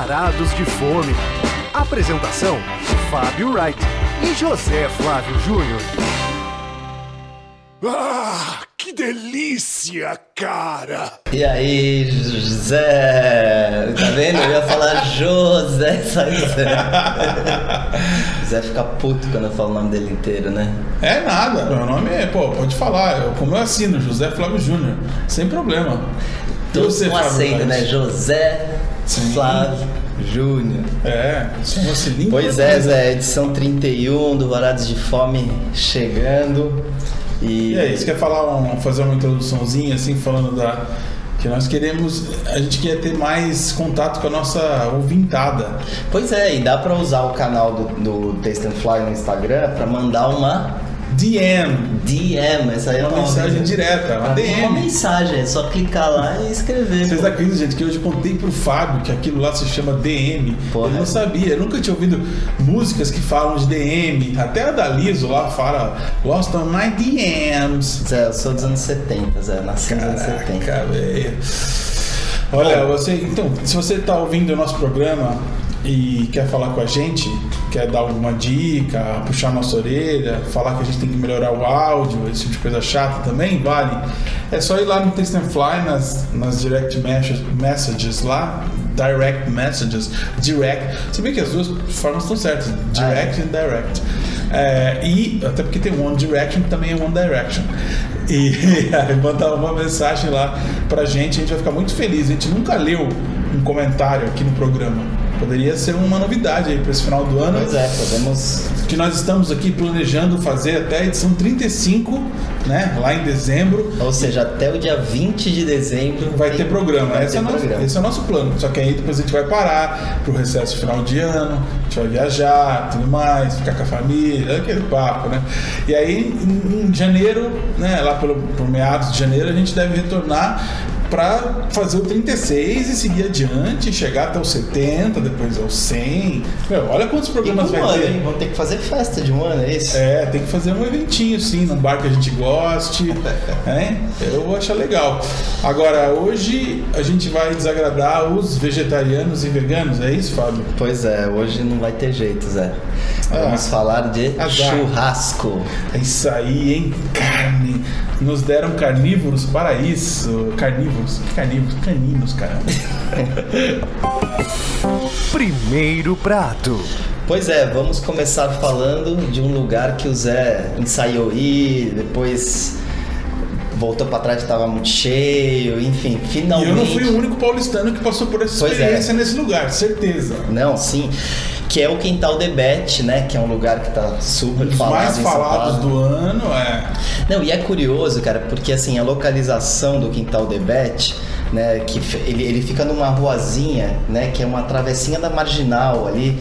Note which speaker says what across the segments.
Speaker 1: Varados de Fome. Apresentação: Fábio Wright e José Flávio Júnior.
Speaker 2: Ah, que delícia, cara!
Speaker 3: E aí, José? Tá vendo? Eu ia falar José, só José. José fica puto quando eu falo o nome dele inteiro, né?
Speaker 4: É nada, meu nome é, pô, pode falar, eu, como eu assino, José Flávio Júnior, sem problema.
Speaker 3: Tudo
Speaker 4: você,
Speaker 3: com
Speaker 4: Fábio
Speaker 3: acento,
Speaker 4: Wright?
Speaker 3: né? José
Speaker 4: Sim.
Speaker 3: Flávio Júnior.
Speaker 4: É, isso é.
Speaker 3: Pois é, Zé, edição 31 do Varados de Fome chegando. E,
Speaker 4: E aí, você quer falar um- fazer uma introduçãozinha assim, falando da. Que nós queremos. A gente quer ter mais contato com a nossa ouvintada.
Speaker 3: Pois é, e dá pra usar o canal do, do Taste and Fly no Instagram pra mandar uma
Speaker 4: DM.
Speaker 3: DM, essa aí é
Speaker 4: Uma
Speaker 3: nova,
Speaker 4: mensagem direta, uma
Speaker 3: Uma
Speaker 4: DM.
Speaker 3: mensagem, é só clicar lá e escrever.
Speaker 4: Vocês acreditam, gente, que hoje eu contei pro Fábio que aquilo lá se chama DM.
Speaker 3: Porra.
Speaker 4: Ele não sabia, eu nunca tinha ouvido músicas que falam de DM. Até a da Liso lá fala Lost on My DMs.
Speaker 3: Zé, eu sou dos anos 70, Zé, nasci nos anos 70.
Speaker 4: Caraca, velho. Olha, você, então, se você está ouvindo o nosso programa e quer falar com a gente, quer dar alguma dica, puxar nossa orelha, falar que a gente tem que melhorar o áudio, esse tipo de coisa chata também, vale. É só ir lá no Taste and Fly, nas, nas direct messages, lá, direct messages, direct. Você vê que as duas formas estão certas, direct e direct. É, e até porque tem One Direction que também é One Direction. E aí mandar uma mensagem lá pra gente, a gente vai ficar muito feliz. A gente nunca leu um comentário aqui no programa. Poderia ser uma novidade aí para esse final do ano.
Speaker 3: Pois é, podemos.
Speaker 4: Que nós estamos aqui planejando fazer até a edição 35, né? Lá em dezembro.
Speaker 3: Ou seja, até o dia 20 de dezembro.
Speaker 4: Vai ter programa.
Speaker 3: vai
Speaker 4: esse,
Speaker 3: ter
Speaker 4: é nosso,
Speaker 3: programa.
Speaker 4: esse é o nosso plano. Só que aí depois a gente vai parar pro recesso final de ano, a gente vai viajar, tudo mais, ficar com a família, aquele papo, né? E aí em, em janeiro, né, lá pelo, por meados de janeiro, a gente deve retornar para fazer o 36 e seguir adiante, chegar até o 70, depois ao 100. Meu, olha quantos programas vai
Speaker 3: ano,
Speaker 4: ter.
Speaker 3: hein? Vamos ter que fazer festa de um ano, é isso?
Speaker 4: É, tem que fazer um eventinho, sim, num bar que a gente goste. né? Eu vou achar legal. Agora, hoje a gente vai desagradar os vegetarianos e veganos, é isso, Fábio?
Speaker 3: Pois é, hoje não vai ter jeito, Zé. Vamos
Speaker 4: Ah,
Speaker 3: falar de
Speaker 4: azar.
Speaker 3: churrasco.
Speaker 4: É isso aí, hein? Carne. Nos deram carnívoros para isso. Carnívoros? Que carnívoros? Caninos, caramba.
Speaker 1: Primeiro prato.
Speaker 3: Pois é, vamos começar falando de um lugar que o Zé ensaiou ir, depois voltou pra trás que tava muito cheio, enfim,
Speaker 4: E
Speaker 3: finalmente.
Speaker 4: eu não fui o único paulistano que passou por essa
Speaker 3: Pois é.
Speaker 4: experiência nesse lugar, certeza.
Speaker 3: Não, sim. Que é o Quintal Debete, né? Que é um lugar que tá super
Speaker 4: Um dos
Speaker 3: falado
Speaker 4: mais
Speaker 3: em São
Speaker 4: falados
Speaker 3: Paulo.
Speaker 4: do ano é.
Speaker 3: Não, e é curioso, cara, porque assim, a localização do Quintal Debete, né, que ele, ele fica numa ruazinha, né, que é uma travessinha da Marginal ali,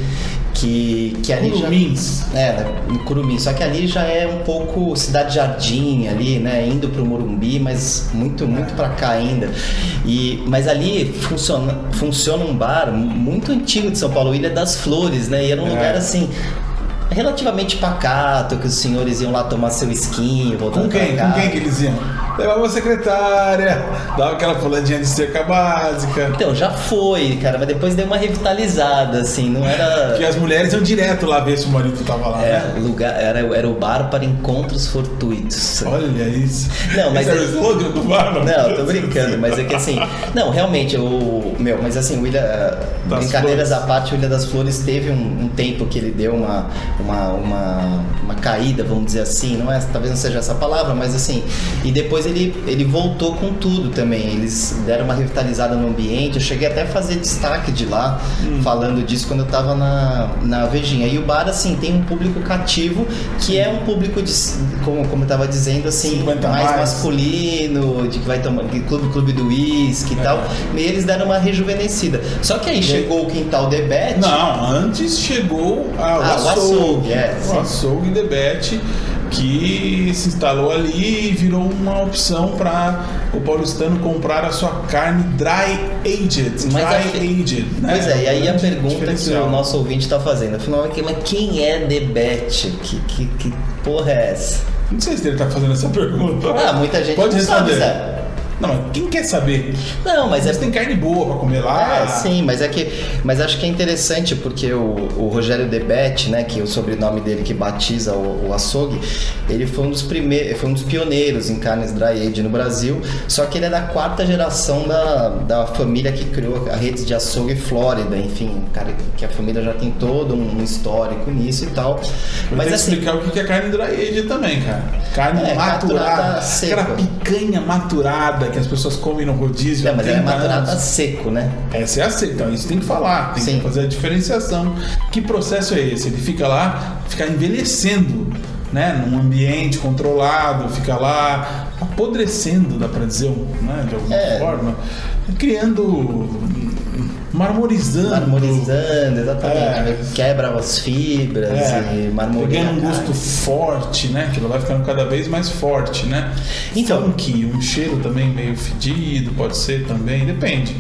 Speaker 3: que, que ali
Speaker 4: Curumins.
Speaker 3: já... É, no Curumim, só que ali já é um pouco Cidade Jardim ali, né, indo pro Morumbi, mas muito, muito pra cá ainda. E, mas ali funciona, funciona um bar muito antigo de São Paulo, Ilha das Flores, né, e era um
Speaker 4: É.
Speaker 3: lugar assim... Relativamente pacato, que os senhores iam lá tomar seu skin, voltando
Speaker 4: Com quem? Com quem que eles iam? Levava a secretária, dava aquela puladinha de cerca básica.
Speaker 3: Então, já foi, cara, mas depois deu uma revitalizada, assim, não era.
Speaker 4: Que as mulheres iam direto lá ver se o marido tava lá,
Speaker 3: É,
Speaker 4: né?
Speaker 3: lugar, era, era o bar para encontros fortuitos.
Speaker 4: Olha isso.
Speaker 3: Não, mas
Speaker 4: Esse era
Speaker 3: é-
Speaker 4: o slogan do bar, não?
Speaker 3: Não, tô brincando, mas é que assim. Não, realmente, o. Meu, mas assim, o Ilha.
Speaker 4: Das
Speaker 3: brincadeiras
Speaker 4: Flores.
Speaker 3: à parte, o Ilha das Flores teve um, um tempo que ele deu uma, uma, uma, uma caída, vamos dizer assim, não é? Talvez não seja essa palavra, mas assim. E depois ele, ele voltou com tudo também. Eles deram uma revitalizada no ambiente. Eu cheguei até a fazer destaque de lá,
Speaker 4: Hum.
Speaker 3: falando disso quando eu tava na, na Vejinha. E o bar, assim, tem um público cativo, que é um público de. Como, como eu tava dizendo, assim,
Speaker 4: 50
Speaker 3: mais
Speaker 4: mais.
Speaker 3: masculino, de que vai tomar clube, clube do uísque e
Speaker 4: É.
Speaker 3: tal. E eles deram uma rejuvenescida. Só que aí chegou o quintal Debete.
Speaker 4: Não, antes chegou a, o
Speaker 3: Ah, o
Speaker 4: açougue.
Speaker 3: açougue, é,
Speaker 4: o açougue Debete, que se instalou ali e virou uma opção para o paulistano comprar a sua carne dry aged. Dry aged, né?
Speaker 3: Pois é, e aí a pergunta que o nosso ouvinte está fazendo, afinal, é que, mas quem é Debete? Que, que, que porra é essa?
Speaker 4: Não sei se ele tá fazendo essa pergunta.
Speaker 3: Ah, muita gente
Speaker 4: Pode
Speaker 3: não sabe,
Speaker 4: responder.
Speaker 3: Zé.
Speaker 4: Não, mas quem quer saber?
Speaker 3: Não, mas
Speaker 4: Mas
Speaker 3: é
Speaker 4: tem carne boa pra comer lá.
Speaker 3: É, sim, mas é que. Mas acho que é interessante porque o, o Rogério Debete, né, que é o sobrenome dele que batiza o, o açougue, ele foi um dos primeiros, foi um dos pioneiros em carnes dry age no Brasil. Só que ele é da quarta geração da, da família que criou a rede de açougue Flórida, enfim, cara, que a família já tem todo um histórico nisso e tal.
Speaker 4: Mas
Speaker 3: Mas assim,
Speaker 4: explicar o que é carne dry age também, cara. Carne
Speaker 3: É,
Speaker 4: maturada.
Speaker 3: maturada seca.
Speaker 4: Aquela picanha maturada que as pessoas comem no rodízio.
Speaker 3: é, mas ela é
Speaker 4: 30
Speaker 3: maturada seco, né?
Speaker 4: Essa é a seca, então isso tem que falar, tem
Speaker 3: Sim.
Speaker 4: que fazer a diferenciação. Que processo é esse? Ele fica lá, fica envelhecendo, né? Num ambiente controlado, fica lá apodrecendo, dá pra dizer, né? De alguma
Speaker 3: É.
Speaker 4: forma, criando, marmorizando.
Speaker 3: Marmorizando, exatamente.
Speaker 4: É.
Speaker 3: Quebra as fibras
Speaker 4: É,
Speaker 3: e marmoreia.
Speaker 4: pegando um gosto forte, né? Aquilo vai ficando cada vez mais forte, né?
Speaker 3: Então-
Speaker 4: Funk, um cheiro também meio fedido, pode ser também, depende.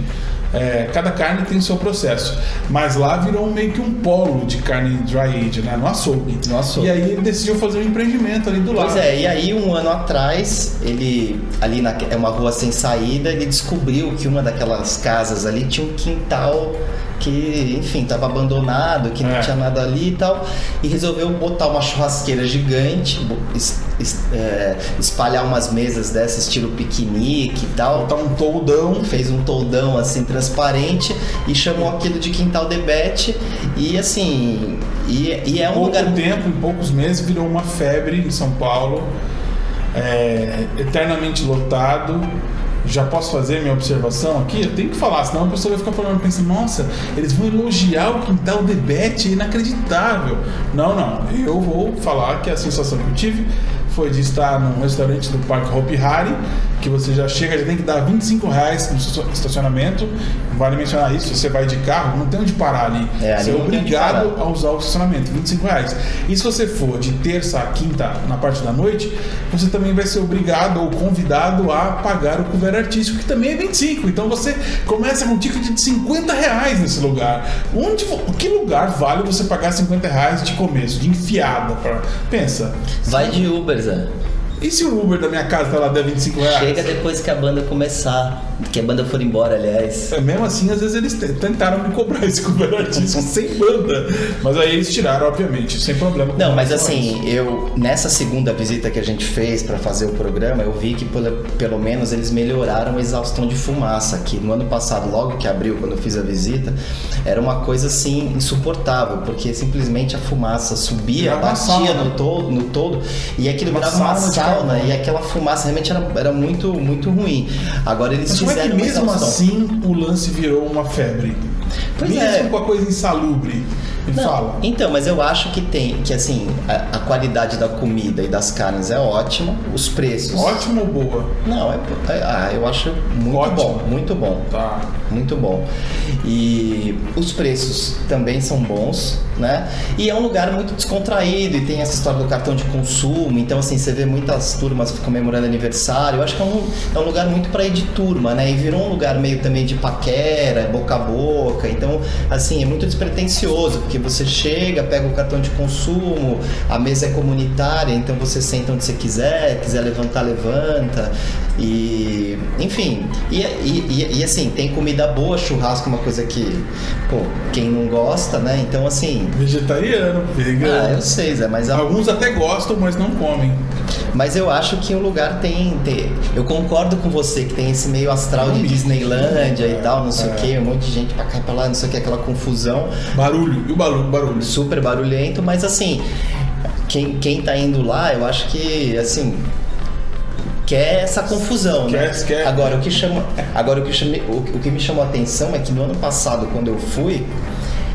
Speaker 4: É, cada carne tem o seu processo. Mas lá virou meio que um polo de carne dry age, né? No açougue.
Speaker 3: No açougue.
Speaker 4: E aí ele decidiu fazer um empreendimento ali do lado.
Speaker 3: Pois é, e aí um ano atrás, ele ali na, é uma rua sem saída, ele descobriu que uma daquelas casas ali tinha um quintal que, enfim, estava abandonado, que não
Speaker 4: É.
Speaker 3: tinha nada ali e tal, e resolveu botar uma churrasqueira gigante, es- es- é, espalhar umas mesas dessa estilo piquenique e tal.
Speaker 4: Botar um toldão.
Speaker 3: Fez um toldão assim transparente e chamou aquilo de quintal debete e assim e, e é um
Speaker 4: pouco
Speaker 3: lugar
Speaker 4: tempo, em poucos meses, virou uma febre em São Paulo, é, eternamente lotado. Já posso fazer minha observação aqui? Eu tenho que falar, senão a pessoa vai ficar falando, pensa, nossa, eles vão elogiar o quintal Debete, é inacreditável. Não, não, eu vou falar que a sensação que eu tive foi de estar num restaurante do Parque Hopi Hari, que você já chega, já tem que dar 25 reais no estacionamento. Vale mencionar isso, você vai de carro, não tem onde parar ali.
Speaker 3: É, ali
Speaker 4: você é obrigado a usar o estacionamento, 25 reais. E se você for de terça a quinta na parte da noite, você também vai ser obrigado ou convidado a pagar o cover artístico, que também é 25. Então você começa com um ticket de 50 reais nesse lugar. Onde, que lugar vale você pagar 50 reais de começo, de enfiada? Pra... Pensa.
Speaker 3: vai de Uber, Zé.
Speaker 4: E se o Uber da minha casa tá lá der 25 reais?
Speaker 3: Chega depois que a banda começar. Que a banda for embora, aliás.
Speaker 4: É, Mesmo assim, às vezes eles te- tentaram me cobrar esse cover artístico sem banda. Mas aí eles tiraram, obviamente, sem problema.
Speaker 3: Não, mas assim, eu nessa segunda visita que a gente fez pra fazer o programa, eu vi que pelo, pelo menos eles melhoraram a exaustão de fumaça aqui. No ano passado, logo que abriu, quando eu fiz a visita, era uma coisa assim insuportável, porque simplesmente a fumaça subia,
Speaker 4: uma
Speaker 3: batia no todo, no todo, e aquilo
Speaker 4: Uma
Speaker 3: virava uma
Speaker 4: de
Speaker 3: sauna
Speaker 4: carvão.
Speaker 3: e aquela fumaça realmente era, era muito muito ruim. Agora eles
Speaker 4: Mas como é que
Speaker 3: fizeram
Speaker 4: mesmo assim o lance virou uma febre?
Speaker 3: Pois
Speaker 4: mesmo
Speaker 3: é.
Speaker 4: com a coisa insalubre. Me
Speaker 3: Não,
Speaker 4: fala.
Speaker 3: Então, mas eu acho que tem, que assim, a, a qualidade da comida e das carnes é ótima, os preços.
Speaker 4: Ótimo ou boa?
Speaker 3: Não, é, é- ah, eu acho muito
Speaker 4: Ótimo.
Speaker 3: bom, muito bom.
Speaker 4: Tá.
Speaker 3: Muito bom. E os preços também são bons, né? E é um lugar muito descontraído e tem essa história do cartão de consumo. Então, assim, você vê muitas turmas comemorando aniversário. Eu acho que é um, é um lugar muito para ir de turma, né? E virou um lugar meio também de paquera, boca a boca. Então, assim, é muito despretensioso, porque você chega, pega o cartão de consumo, a mesa é comunitária, então você senta onde você quiser, quiser levantar, levanta. E, enfim, e, e, e- assim, tem comida boa, churrasco é uma coisa que, pô, quem não gosta, né? Então, assim,
Speaker 4: Vegetariano,
Speaker 3: ah,
Speaker 4: vegano.
Speaker 3: eu sei, Zé, mas, a-
Speaker 4: Alguns até gostam, mas não comem.
Speaker 3: Mas eu acho que o lugar tem, tem- Eu concordo com você que tem esse meio astral de Disneylândia
Speaker 4: é,
Speaker 3: e tal, não sei
Speaker 4: é.
Speaker 3: o que, um monte de gente pra cá e pra lá, não sei o que, aquela confusão.
Speaker 4: Barulho. E o barulho? barulho.
Speaker 3: super barulhento, mas assim, quem, quem tá indo lá, eu acho que, assim, quer essa confusão, né?
Speaker 4: Quer- quer.
Speaker 3: Agora, o que, chama, agora o, que chame, o, o que me chamou a atenção é que no ano passado, quando eu fui,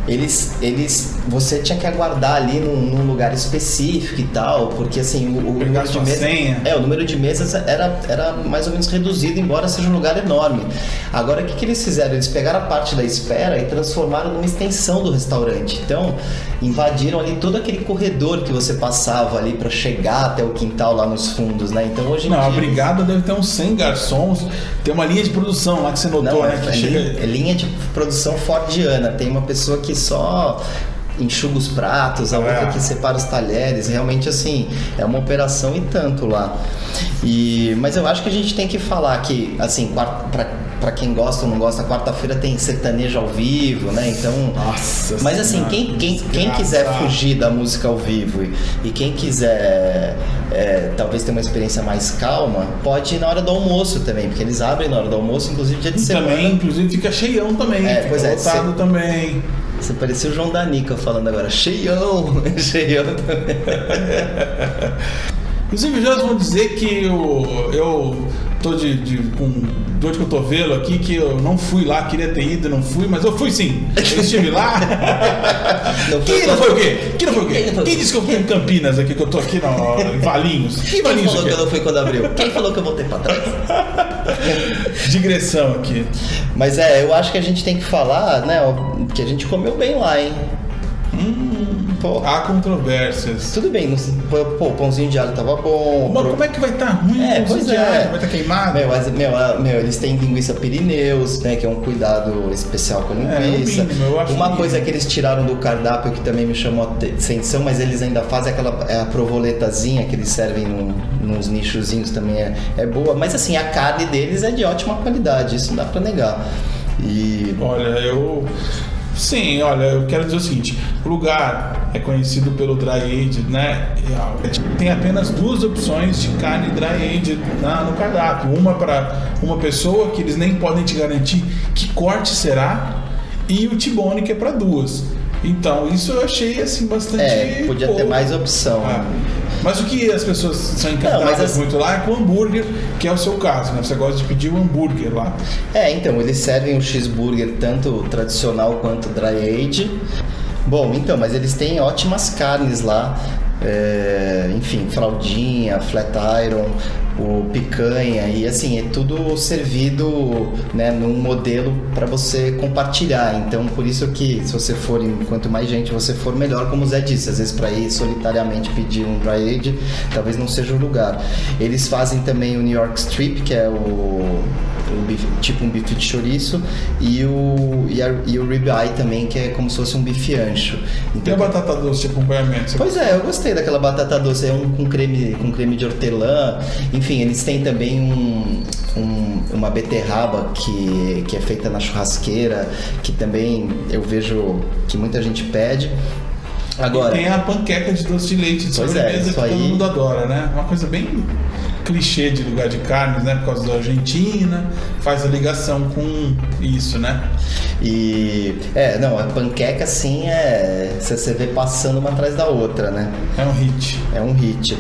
Speaker 3: eles, eles, você tinha que aguardar ali num, num lugar específico e tal, porque assim, o, o número de mesas,
Speaker 4: senha.
Speaker 3: é, o número de mesas era, era mais ou menos reduzido, embora seja um lugar enorme. Agora, o que, que eles fizeram? Eles pegaram a parte da espera e transformaram numa extensão do restaurante. Então, invadiram ali todo aquele corredor que você passava ali para chegar até o quintal lá nos fundos, né? Então, hoje
Speaker 4: Não, a
Speaker 3: dia.
Speaker 4: brigada deve ter uns 100 garçons. Tem uma linha de produção lá que você notou,
Speaker 3: Não,
Speaker 4: né?
Speaker 3: é,
Speaker 4: Que
Speaker 3: é
Speaker 4: chega...
Speaker 3: linha, é linha de produção fordiana. Tem uma pessoa que só enxuga os pratos, a outra
Speaker 4: É.
Speaker 3: que separa os talheres. Realmente, assim, é uma operação e tanto lá. E, mas eu acho que a gente tem que falar que, assim, quar- pra, pra quem gosta ou não gosta, quarta-feira tem sertanejo ao vivo, né? Então.
Speaker 4: Nossa
Speaker 3: Mas assim, quem, quem, quem quiser fugir da música ao vivo e, e quem quiser é, talvez ter uma experiência mais calma, pode ir na hora do almoço também, porque eles abrem na hora do almoço, inclusive dia de semana.
Speaker 4: também, inclusive, fica cheião também.
Speaker 3: É, pois é,
Speaker 4: lotado
Speaker 3: cê-
Speaker 4: também.
Speaker 3: Você parecia o João Danica falando agora, cheião, cheião também.
Speaker 4: Inclusive, já vão dizer que eu, eu tô de, de- com dor de cotovelo aqui, que eu não fui lá, queria ter ido, não fui, mas eu fui sim. Eu estive lá.
Speaker 3: Não foi
Speaker 4: Quem não foi o quê? Quem não foi o quê?
Speaker 3: Quem não foi o
Speaker 4: Quem disse que eu fui em Campinas aqui, que eu tô aqui no, em Valinhos? Que
Speaker 3: Quem
Speaker 4: Valinhos
Speaker 3: falou que eu não fui quando abriu? Quem falou que eu voltei pra trás?
Speaker 4: Digressão aqui.
Speaker 3: Mas é, eu acho que a gente tem que falar, né, que a gente comeu bem lá, hein? Hum, pô.
Speaker 4: Há controvérsias.
Speaker 3: Tudo bem, pô, o pãozinho de alho tava bom.
Speaker 4: Mas
Speaker 3: pro-
Speaker 4: como é que vai estar ruim?
Speaker 3: É,
Speaker 4: o
Speaker 3: pois
Speaker 4: diário?
Speaker 3: é.
Speaker 4: Vai estar queimado?
Speaker 3: Meu, mas, meu, ah, meu, eles têm linguiça Pirineus, né? Que é um cuidado especial com a
Speaker 4: É,
Speaker 3: linguiça.
Speaker 4: o mínimo,
Speaker 3: Uma coisa que eles tiraram do cardápio que também me chamou a atenção, mas eles ainda fazem aquela é a provoletazinha que eles servem num, nos nichozinhos também é, é boa. Mas assim, a carne deles é de ótima qualidade, isso não dá pra negar. E.
Speaker 4: Olha, eu. Sim, olha, eu quero dizer o seguinte: o lugar é conhecido pelo dry aged, né? Tem apenas duas opções de carne dry aged na, no cardápio. Uma para uma pessoa que eles nem podem te garantir que corte será, e o T-bone que é para duas. Então, isso eu achei assim bastante.
Speaker 3: É, podia ter mais opção.
Speaker 4: Ah, Mas o que as pessoas são encantadas
Speaker 3: Não, as-
Speaker 4: muito lá é com o hambúrguer, que é o seu caso, né? Você gosta de pedir o hambúrguer lá.
Speaker 3: É, então, eles servem o cheeseburger tanto tradicional quanto dry age. Bom, então, mas eles têm ótimas carnes lá. é, enfim, fraldinha, flat iron, o picanha e assim, é tudo servido né, num modelo para você compartilhar. Então, por isso que se você for, quanto mais gente você for, melhor, como o Zé disse. Às vezes para ir solitariamente pedir um dry age, talvez não seja o lugar. Eles fazem também o New York Strip, que é o um bife- tipo um bife de chouriço e o e, a, e o ribeye também que é como se fosse um bife ancho então
Speaker 4: a batata doce de acompanhamento.
Speaker 3: Pois é, eu gostei daquela batata doce, é um com creme, com creme de hortelã. Enfim, eles têm também um, um- uma beterraba que, que é feita na churrasqueira, que também eu vejo que muita gente pede. Agora,
Speaker 4: E tem a panqueca de doce de leite de
Speaker 3: Pois é,
Speaker 4: sobremesa
Speaker 3: isso
Speaker 4: que todo
Speaker 3: aí-
Speaker 4: mundo adora, né? Uma coisa bem clichê de lugar de carnes, né? Por causa da Argentina, faz a ligação com isso, né?
Speaker 3: e é, não, a panqueca sim é, você você vê passando uma atrás da outra, né?
Speaker 4: É um hit.
Speaker 3: É um hit.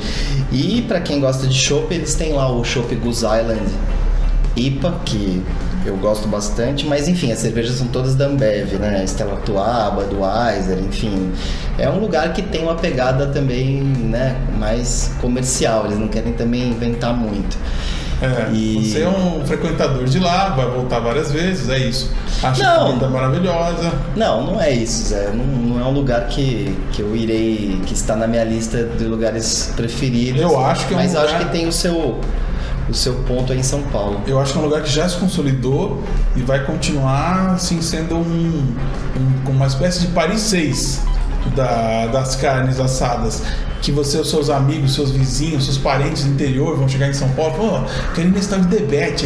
Speaker 3: E pra quem gosta de chopp, eles têm lá o chopp Goose Island IPA, que eu gosto bastante, mas enfim, as cervejas são todas da Ambev, né? Stella Artois, Budweiser, enfim. É um lugar que tem uma pegada também, né, mais comercial, eles não querem também inventar muito.
Speaker 4: É,
Speaker 3: E-
Speaker 4: Você é um frequentador de lá, vai voltar várias vezes, é isso. Acha
Speaker 3: Não.
Speaker 4: a comida maravilhosa.
Speaker 3: Não, não é isso, Zé. Não, não é um lugar que, que eu irei, que está na minha lista de lugares preferidos.
Speaker 4: Eu acho que é um
Speaker 3: Mas eu acho
Speaker 4: lugar-
Speaker 3: que tem o seu, o seu ponto aí em São Paulo.
Speaker 4: Eu acho que é um lugar que já se consolidou e vai continuar assim sendo um, um- uma espécie de Paris 6 da- das carnes assadas. Que você, os seus amigos, seus vizinhos, seus parentes do interior vão chegar em São Paulo, pô, quero ir nesse tal de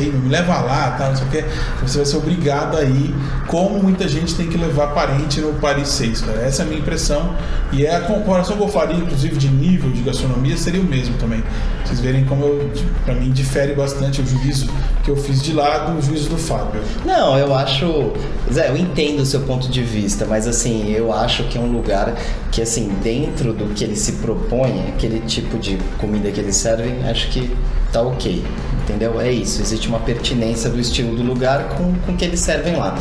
Speaker 4: aí, me leva lá, tá, não sei o que. Você vai ser obrigado a ir, como muita gente tem que levar parente no Paris 6, cara. Essa é a minha impressão. E é a comparação que eu faria, inclusive, de nível de gastronomia, seria o mesmo também. Vocês verem como eu, pra mim, difere bastante o juízo que eu fiz de lá do juízo do Fábio.
Speaker 3: Não, eu acho. Zé, eu entendo o seu ponto de vista, mas assim, eu acho que é um lugar que, assim, dentro do que ele se propõe, aquele tipo de comida que eles servem, acho que tá ok. Entendeu? É isso. Existe uma pertinência do estilo do lugar com, com o que eles servem lá.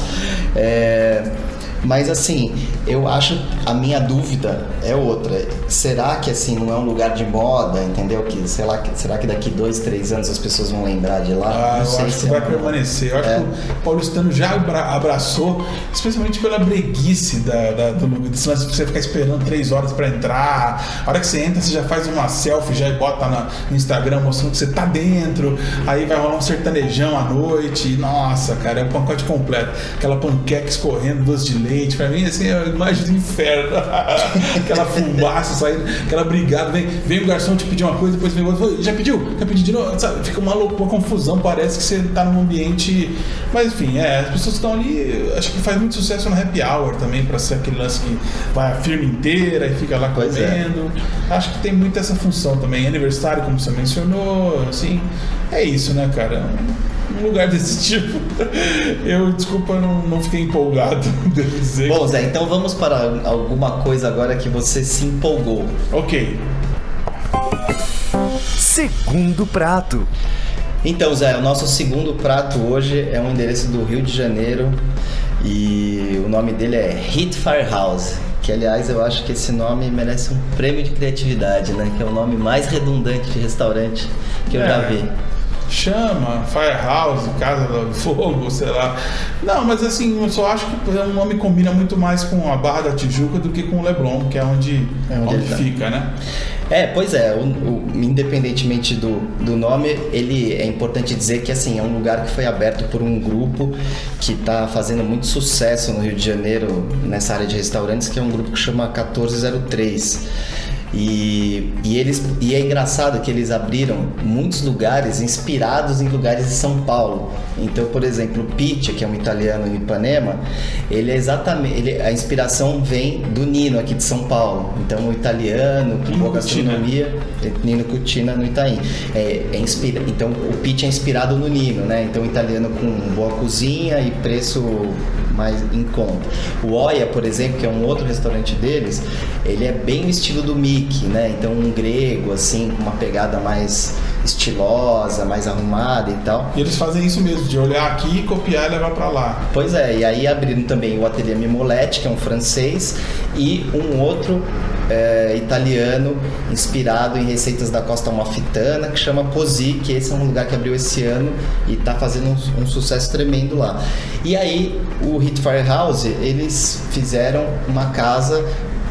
Speaker 3: É, Mas assim, eu acho a minha dúvida é outra. Será que assim não é um lugar de moda, entendeu? Que sei lá, que- será que daqui dois, três anos as pessoas vão lembrar de lá?
Speaker 4: Ah,
Speaker 3: não
Speaker 4: eu
Speaker 3: sei
Speaker 4: acho
Speaker 3: se
Speaker 4: que
Speaker 3: é
Speaker 4: vai permanecer. Eu acho
Speaker 3: É.
Speaker 4: que o paulistano já abra- abraçou, especialmente pela breguice da, da- do lance de você ficar esperando três horas pra entrar. A hora que você entra, você já faz uma selfie, já bota na- no Instagram mostrando que você tá dentro. Aí vai rolar um sertanejão à noite. E, nossa, cara, é um pacote completo. Aquela panqueca escorrendo, doce de leite. Pra mim, assim, é a imagem do inferno. aquela fumaça saindo, aquela brigada. Vem, vem o garçom te pedir uma coisa, depois vem o outro. Já pediu? Já pediu de novo? Sabe? Fica uma loucura, uma confusão. Parece que você tá num ambiente. Mas enfim, é, as pessoas estão ali. Acho que faz muito sucesso no happy hour também, pra ser aquele lance que vai a firma inteira e fica lá
Speaker 3: Pois é.
Speaker 4: comendo. Acho que tem muito essa função também. Aniversário, como você mencionou, assim. É isso, né, cara? Um lugar desse tipo. Eu, desculpa, não, não fiquei empolgado, devo dizer.
Speaker 3: Bom, Zé, então vamos para alguma coisa agora que você se empolgou.
Speaker 4: ok.
Speaker 1: Segundo prato.
Speaker 3: Então, Zé, o nosso segundo prato hoje é um endereço do Rio de Janeiro e o nome dele é Hit Firehouse. Que, aliás, eu acho que esse nome merece um prêmio de criatividade, né? Que é o nome mais redundante de restaurante que eu já
Speaker 4: É.
Speaker 3: vi.
Speaker 4: Chama, Firehouse, Casa do Fogo, sei lá. Não, mas assim, eu só acho que o nome combina muito mais com a Barra da Tijuca do que com o Leblon, que é onde,
Speaker 3: É onde
Speaker 4: onde
Speaker 3: ele tá.
Speaker 4: fica, né?
Speaker 3: É, pois é, o- o- independentemente do, do nome, ele é importante dizer que assim, é um lugar que foi aberto por um grupo que está fazendo muito sucesso no Rio de Janeiro nessa área de restaurantes, que é um grupo que chama 1403. E, e eles e é engraçado que eles abriram muitos lugares inspirados em lugares de São Paulo. Então, por exemplo, o Pitti, que é um italiano em Ipanema, ele é exatamente ele, a inspiração vem do Nino aqui de São Paulo. Então, o italiano com boa gastronomia, Nino Cucina no Itaim. É, é inspira, então, o Pitti é inspirado no Nino, né? Então, o italiano com boa cozinha e preço mais em conta. O Oia, por exemplo, que é um outro restaurante deles, ele é bem o estilo do Mickey, né? Então um grego assim, com uma pegada mais estilosa, mais arrumada e tal.
Speaker 4: E eles fazem isso mesmo, de olhar aqui, copiar e levar pra lá.
Speaker 3: Pois é, e aí abriram também o Ateliê Mimolete, que é um francês, e um outro é, italiano inspirado em receitas da costa amalfitana, que chama Posi, que esse é um lugar que abriu esse ano e está fazendo um, um sucesso tremendo lá. E aí o Hit Firehouse, eles fizeram uma casa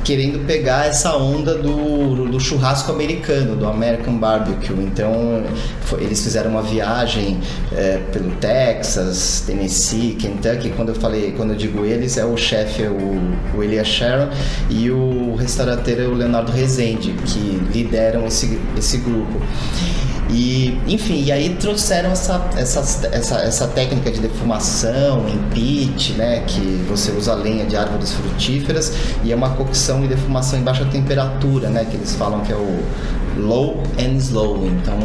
Speaker 3: querendo pegar essa onda do, do churrasco americano, do American Barbecue. Então, foi- eles fizeram uma viagem é, pelo Texas, Tennessee, Kentucky. Quando eu falei, quando eu digo eles, é o chefe, é o, o Elias Sharon, e o restauranteiro é o Leonardo Rezende, que lideram esse, esse grupo. E, enfim, e aí trouxeram essa, essa, essa, essa técnica de defumação em pit, né? Que você usa lenha de árvores frutíferas e é uma cocção e defumação em baixa temperatura, né? Que eles falam que é o low and slow. Então,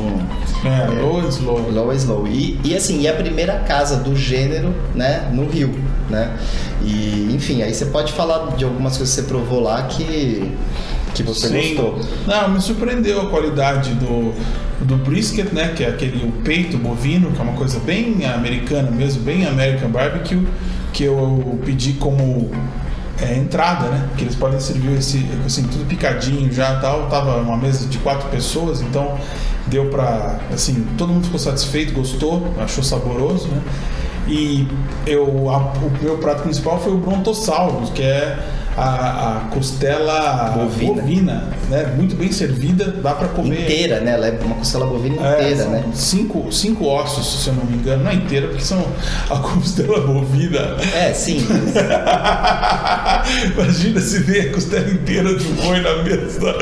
Speaker 4: É, low and slow.
Speaker 3: Low and Slow. E, e assim, e a primeira casa do gênero, né, no Rio, né? E enfim, aí você pode falar de algumas coisas que você provou lá que que você
Speaker 4: Sim.
Speaker 3: gostou.
Speaker 4: Não, me surpreendeu a qualidade do, do brisket, né? Que é aquele o peito bovino, que é uma coisa bem americana mesmo, bem American barbecue, que eu pedi como é, entrada, né? Que eles podem servir esse, assim, tudo picadinho já tal. Tava uma mesa de quatro pessoas, então deu pra, assim, todo mundo ficou satisfeito, gostou, achou saboroso, né? E eu, a- o meu prato principal foi o Brontosaurus, que é a, a costela
Speaker 3: Bovina.
Speaker 4: bovina, né? Muito bem servida, dá pra comer.
Speaker 3: Inteira, né? Ela é uma costela bovina
Speaker 4: É,
Speaker 3: inteira,
Speaker 4: são
Speaker 3: né?
Speaker 4: Cinco, cinco ossos, se eu não me engano, não é inteira, porque são a costela bovina.
Speaker 3: É, sim.
Speaker 4: Imagina se vê a costela inteira de boi na mesa.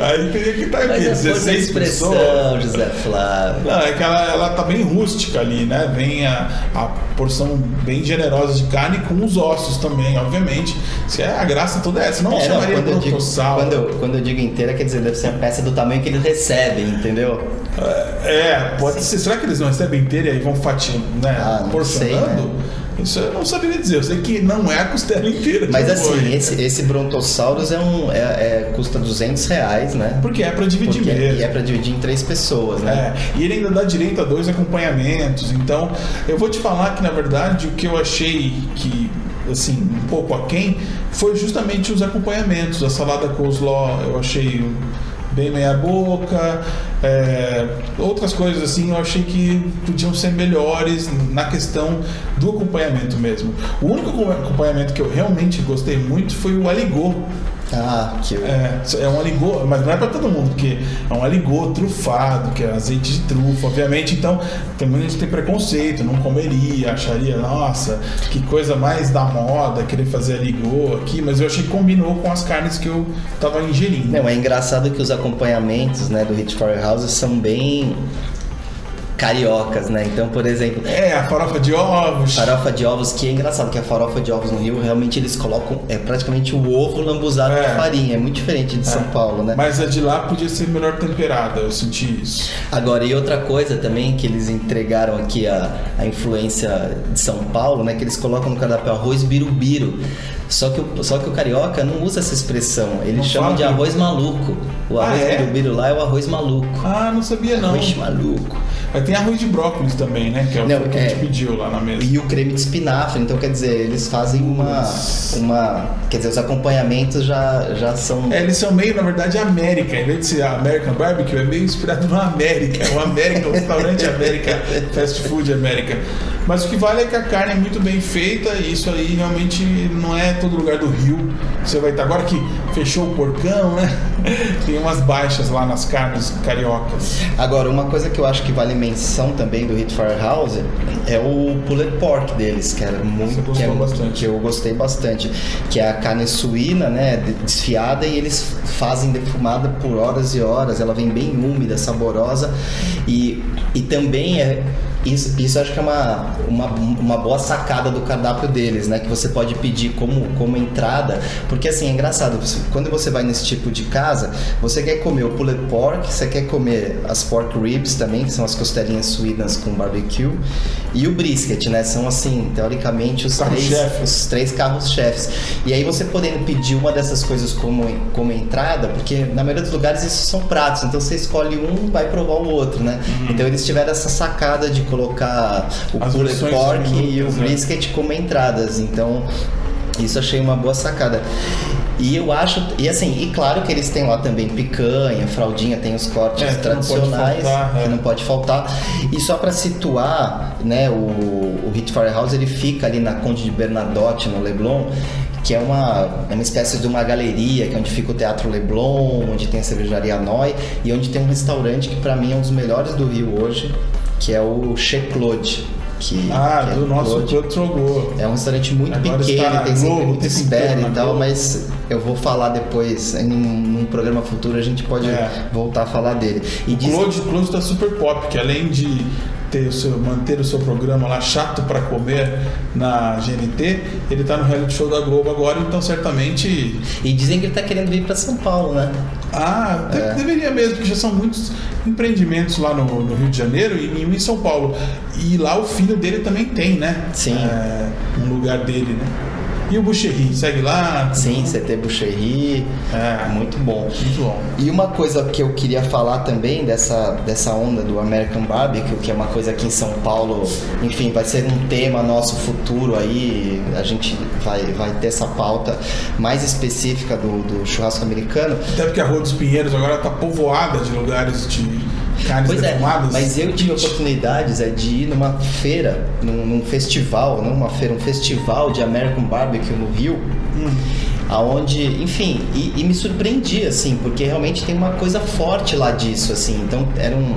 Speaker 4: Aí teria que estar aqui,
Speaker 3: é força de
Speaker 4: 16 pessoas.
Speaker 3: expressão, José Flávio.
Speaker 4: Não, é que ela, ela tá bem rústica ali, né? Vem a, a porção bem generosa de carne com os ossos também, obviamente. Se é a graça toda é essa. Não
Speaker 3: É, não,
Speaker 4: chamaria
Speaker 3: quando, eu digo, quando, eu, quando eu digo inteira, quer dizer, deve ser a peça do tamanho que eles recebem, entendeu?
Speaker 4: É, pode ser. Será que eles não recebem inteira e aí vão fatiando, né?
Speaker 3: Ah, não
Speaker 4: porcionando?
Speaker 3: sei, né?
Speaker 4: Isso eu não saberia dizer. Eu sei que não é a costela inteira.
Speaker 3: Mas assim,
Speaker 4: boi.
Speaker 3: esse, esse Brontosaurus é um, é, é- custa 200 reais, né?
Speaker 4: Porque é pra dividir
Speaker 3: Porque
Speaker 4: mesmo.
Speaker 3: e é pra dividir em três pessoas, né?
Speaker 4: É, e ele ainda dá direito a dois acompanhamentos. Então, eu vou te falar que, na verdade, o que eu achei que, assim, um pouco aquém foi justamente os acompanhamentos. A salada coleslaw eu achei bem meia boca. é, outras coisas assim eu achei que podiam ser melhores na questão do acompanhamento mesmo. O único acompanhamento que eu realmente gostei muito foi o aligô
Speaker 3: Ah, que.
Speaker 4: É, é um aligô, mas não é pra todo mundo, porque é um aligô trufado, que é azeite de trufa, obviamente. Então, também a gente tem preconceito, não comeria, acharia, nossa, que coisa mais da moda, querer fazer aligô aqui, mas eu achei que combinou com as carnes que eu tava ingerindo.
Speaker 3: Não, é engraçado que os acompanhamentos né, do Hit House são bem cariocas, né? Então, por exemplo.
Speaker 4: É, a farofa de ovos.
Speaker 3: Farofa de ovos, que é engraçado, que a farofa de ovos no Rio, realmente eles colocam. É praticamente o ovo lambuzado é. de farinha. É muito diferente de é. São Paulo, né?
Speaker 4: Mas a de lá podia ser melhor temperada, eu senti isso.
Speaker 3: Agora, e outra coisa também que eles entregaram aqui a, a influência de São Paulo, né? Que eles colocam no cardápio arroz birubiru. Só que, o, só que o carioca não usa essa expressão. Eles não chamam de arroz maluco. O ah, arroz ah, é? birubiru lá é o arroz maluco.
Speaker 4: Ah, não sabia não.
Speaker 3: Arroz maluco.
Speaker 4: Mas tem arroz de brócolis também, né? Que é o Não, que é, a gente pediu lá na mesa.
Speaker 3: E o creme de espinafre. Então, quer dizer, eles fazem uma. uma quer dizer, os acompanhamentos já, já são.
Speaker 4: É, eles são meio, na verdade, América. Em vez de ser American Barbecue, é meio inspirado no América. O América, o restaurante América, fast food América. Mas o que vale é que a carne é muito bem feita e isso aí realmente não é todo lugar do Rio. Você vai estar. Agora que fechou o porcão, né? Tem umas baixas lá nas carnes cariocas.
Speaker 3: Agora, uma coisa que eu acho que vale menção também do Hit Firehouse é o pulled pork deles, que era muito
Speaker 4: que,
Speaker 3: é,
Speaker 4: bastante.
Speaker 3: que eu gostei bastante, que é a carne suína, né, desfiada e eles fazem defumada por horas e horas. Ela vem bem úmida, saborosa e, e também é isso, isso acho que é uma, uma, uma boa sacada do cardápio deles, né? Que você pode pedir como, como entrada. Porque assim, é engraçado, quando você vai nesse tipo de casa, você quer comer o pulled pork, você quer comer as pork ribs também, que são as costelinhas suínas com barbecue, e o brisket, né? São assim, teoricamente, os, três, os três carros-chefes. E aí você podendo pedir uma dessas coisas como, como entrada, porque na maioria dos lugares isso são pratos, então você escolhe um vai provar o outro, né? Uhum. Então eles tiveram essa sacada de colocar o As pulled pork e o brisket né? como entradas. Então, isso achei uma boa sacada. E eu acho, e assim, e claro que eles têm lá também picanha, fraldinha, tem os cortes é, tradicionais não faltar, é. que não pode faltar. E só para situar, né, o, o Hit Firehouse ele fica ali na Conde de Bernadotte, no Leblon, que é uma, é uma espécie de uma galeria, que é onde fica o Teatro Leblon, onde tem a cervejaria Noi e onde tem um restaurante que para mim é um dos melhores do Rio hoje, que é o Che Claude. Que,
Speaker 4: ah,
Speaker 3: que
Speaker 4: é do nosso Claude Trogô.
Speaker 3: É um restaurante muito Agora pequeno, tem sempre muita espera e tal, mas eu vou falar depois, em um, programa futuro a gente pode é. voltar a falar dele.
Speaker 4: E o diz... Claude, Claude tá super pop, que além de ter o seu, manter o seu programa lá chato para comer na GNT, ele tá no reality show da Globo agora, então certamente.
Speaker 3: E dizem que ele tá querendo vir para São Paulo, né?
Speaker 4: Ah, é. deveria mesmo, porque já são muitos empreendimentos lá no, no, Rio de Janeiro e em São Paulo. E lá o filho dele também tem, né?
Speaker 3: Sim. É,
Speaker 4: um lugar dele, né? E o Boucherie, segue lá?
Speaker 3: Sim, CT Boucherie, é, muito bom.
Speaker 4: Muito bom.
Speaker 3: E uma coisa que eu queria falar também dessa, dessa onda do American Barbecue, que é uma coisa aqui em São Paulo, enfim, vai ser um tema nosso futuro aí, a gente vai, vai ter essa pauta mais específica do, do churrasco americano.
Speaker 4: Até porque a Rua dos Pinheiros agora está povoada de lugares de carnes
Speaker 3: pois
Speaker 4: defumadas.
Speaker 3: É, mas eu tive oportunidades é, de ir numa feira, num, num, festival, não uma feira, um festival de American Barbecue no Rio. Hum aonde, enfim, e, e, me surpreendi, assim, porque realmente tem uma coisa forte lá disso, assim, então era um,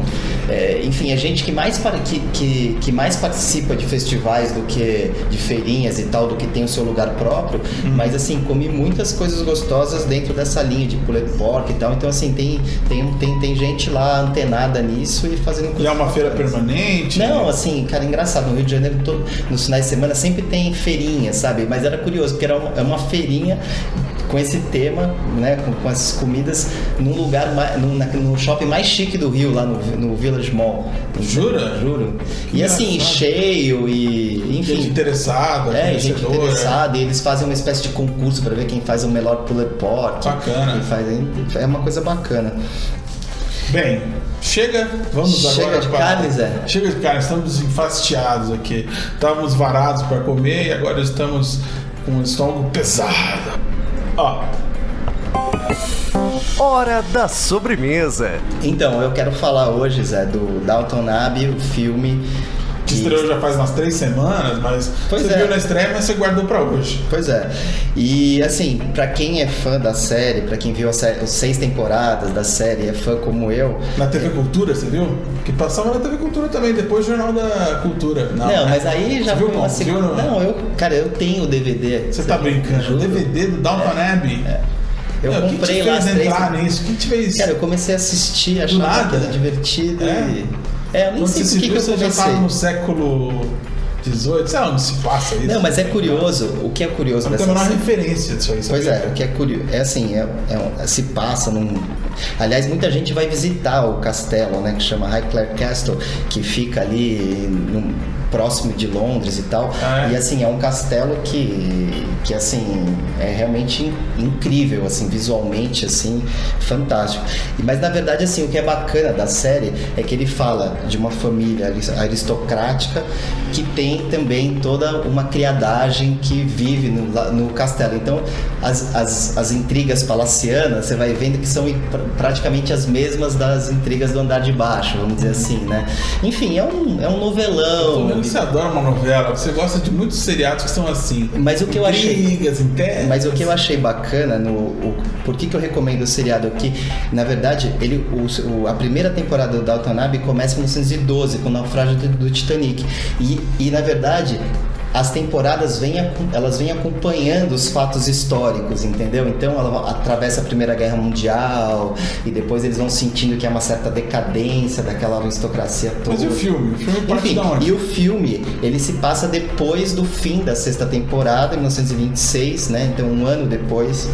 Speaker 3: é, enfim, a gente que mais, que, que, que, mais participa de festivais do que de feirinhas e tal, do que tem o seu lugar próprio, uhum. mas assim, comi muitas coisas gostosas dentro dessa linha de pulled pork e tal, então assim, tem, tem, tem, tem gente lá antenada nisso e fazendo
Speaker 4: coisas. E é uma feira permanente?
Speaker 3: Não, assim, cara, engraçado, no Rio de Janeiro, todo, nos finais de semana sempre tem feirinha, sabe, mas era curioso, porque era uma, é uma feirinha com esse tema, né, com, com essas comidas, num lugar, no, no, shopping mais chique do Rio, lá no, no Village Mall.
Speaker 4: Jura?
Speaker 3: Juro. Que e assim, cheio e. Enfim.
Speaker 4: Gente interessada,
Speaker 3: É, gente interessada. E eles fazem uma espécie de concurso para ver quem faz o melhor puller pork.
Speaker 4: Bacana.
Speaker 3: Faz, é uma coisa bacana.
Speaker 4: Bem, chega, vamos
Speaker 3: chega
Speaker 4: agora
Speaker 3: de para... carne, Zé.
Speaker 4: Chega de carne, estamos enfastiados aqui. Estávamos varados para comer e agora estamos com o estômago pesado. Ó.
Speaker 1: Hora da sobremesa.
Speaker 3: Então, eu quero falar hoje, Zé, do Dalton Abbey, o filme
Speaker 4: que estreou já faz umas três semanas, mas
Speaker 3: Pois
Speaker 4: você
Speaker 3: é.
Speaker 4: viu na estreia, mas você guardou pra hoje.
Speaker 3: Pois é. E assim, pra quem é fã da série, pra quem viu série, as seis temporadas da série, é fã como eu.
Speaker 4: Na TV Cultura, você viu? Que passava na TV Cultura também, depois Jornal da Cultura.
Speaker 3: Não,
Speaker 4: né?
Speaker 3: mas aí já
Speaker 4: Você viu
Speaker 3: foi uma segunda.
Speaker 4: No-
Speaker 3: Não, eu, cara, eu tenho o DVD.
Speaker 4: Você tá brincando?
Speaker 3: Juro.
Speaker 4: DVD do Downton Abbey?
Speaker 3: Eu
Speaker 4: Meu,
Speaker 3: comprei lá as três.
Speaker 4: entrar nisso? Quem te fez?
Speaker 3: Cara, eu comecei a assistir, achava
Speaker 4: nada?
Speaker 3: aquilo divertido.
Speaker 4: É?
Speaker 3: E... É, eu nem
Speaker 4: Quando
Speaker 3: sei
Speaker 4: você
Speaker 3: por
Speaker 4: se
Speaker 3: que, que
Speaker 4: viu,
Speaker 3: eu
Speaker 4: você já no século XVIII, sei lá onde se passa isso.
Speaker 3: Não, mas é curioso. O que é curioso
Speaker 4: Não tem a menor referência disso aí.
Speaker 3: Pois é, o que é curioso. É assim, é, é se passa num. Aliás, muita gente vai visitar o castelo, né? Que chama Highclere Castle, que fica ali num- próximo de Londres e tal.
Speaker 4: Ah, é?
Speaker 3: E assim, é um castelo que, que assim, é realmente in- incrível, assim, visualmente, assim, fantástico. E, mas na verdade, assim, o que é bacana da série é que ele fala de uma família aris- aristocrática que tem também toda uma criadagem que vive no, no castelo. Então, as, as, as intrigas palacianas, você vai vendo que são pr- praticamente as mesmas das intrigas do andar de baixo, vamos dizer assim, né? Enfim, é um, é um novelão.
Speaker 4: Que você adora uma novela, você gosta de muitos seriados que são assim.
Speaker 3: Mas o que eu achei-
Speaker 4: internas.
Speaker 3: Mas o que eu achei bacana no. O, por que, que eu recomendo o seriado aqui? Na verdade, ele, o, o- a primeira temporada do Downton Abbey começa em 1912, com o naufrágio do, do Titanic. E, e na verdade. As temporadas vêm, elas vêm acompanhando os fatos históricos, entendeu? Então ela atravessa a Primeira Guerra Mundial e depois eles vão sentindo que há uma certa decadência daquela aristocracia toda.
Speaker 4: Mas e o filme? O filme parte
Speaker 3: Enfim,
Speaker 4: da onde?
Speaker 3: e o filme, ele se passa depois do fim da sexta temporada, em 1926, né? Então, um ano depois.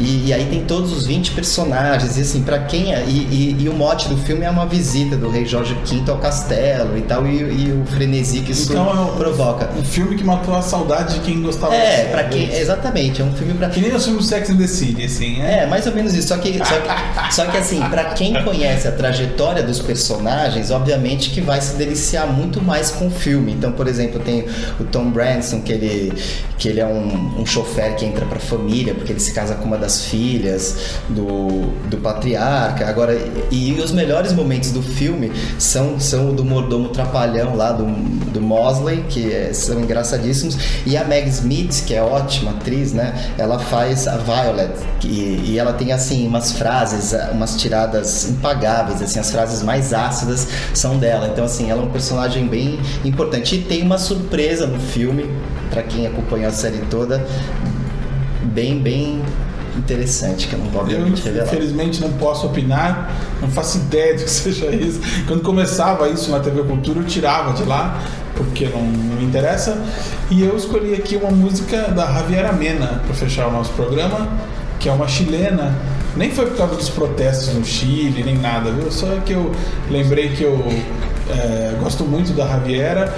Speaker 3: E, e aí tem todos os 20 personagens. E assim, pra quem é. E, e- e o mote do filme é uma visita do rei Jorge V ao castelo e tal, e, o frenesi que isso
Speaker 4: Então é
Speaker 3: provoca.
Speaker 4: Um filme que matou a saudade de quem gostava
Speaker 3: É, pra quem. Exatamente, é um filme pra
Speaker 4: Que nem o filme Sex and the City, assim, é.
Speaker 3: é, mais ou menos isso. Só que, só que, só que assim, pra quem conhece a trajetória dos personagens, obviamente que vai se deliciar muito mais com o filme. Então, por exemplo, tem o Tom Branson, que ele, que ele é um, um chofer que entra pra família, porque ele se casa com uma das filhas do, do patriarca. Agora, e, os melhores momentos do filme são, são o do mordomo trapalhão lá, do, do Mosley, que é- são engraçadíssimos, e a Meg Smith, que é ótima atriz, né? Ela faz a Violet, e, e ela tem assim umas frases, umas tiradas impagáveis, assim, as frases mais ácidas são dela. Então assim, ela é um personagem bem importante e tem uma surpresa no filme pra quem acompanhou a série toda, bem bem interessante, que eu não vou
Speaker 4: Eu,
Speaker 3: obviamente revelar.
Speaker 4: infelizmente, não posso opinar, não faço ideia de que seja isso. Quando começava isso na TV Cultura, eu tirava de lá, porque não, não me interessa. E eu escolhi aqui uma música da Javiera Mena para fechar o nosso programa, que é uma chilena. Nem foi por causa dos protestos no Chile, nem nada, viu? Só que eu lembrei que eu é, gosto muito da Javiera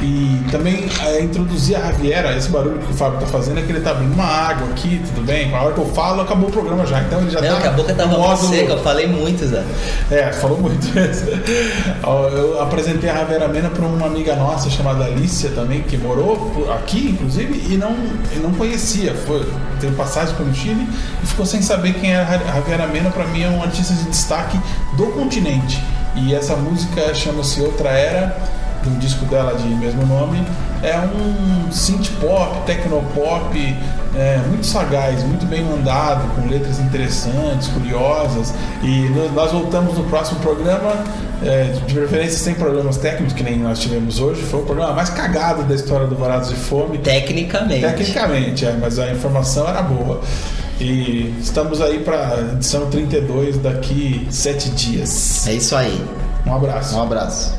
Speaker 4: e também é, introduzir a Javiera, esse barulho que o Fábio tá fazendo é que ele tá abrindo uma água aqui, tudo bem? A hora que eu falo, acabou o programa já. Então ele já
Speaker 3: Não,
Speaker 4: tá
Speaker 3: que a boca tava
Speaker 4: modo-
Speaker 3: seca, eu falei muito, Zé.
Speaker 4: é, falou muito Eu apresentei a Ravera Mena para uma amiga nossa chamada Alicia também, que morou aqui, inclusive, e não, e não conhecia. Foi, teve passagem pelo Chile e ficou sem saber quem era a Ravera Mena. Para mim é um artista de destaque do continente. E essa música chama-se Outra Era, um disco dela de mesmo nome. É um synth pop, tecnopop, é, muito sagaz, muito bem mandado, com letras interessantes, curiosas. E nós voltamos no próximo programa, é, de preferência sem problemas técnicos, que nem nós tivemos hoje. Foi o programa mais cagado da história do Varados de Fome.
Speaker 3: Tecnicamente.
Speaker 4: Tecnicamente, é, mas a informação era boa. E estamos aí para edição 32 daqui sete dias.
Speaker 3: É isso aí.
Speaker 4: Um abraço.
Speaker 3: Um abraço.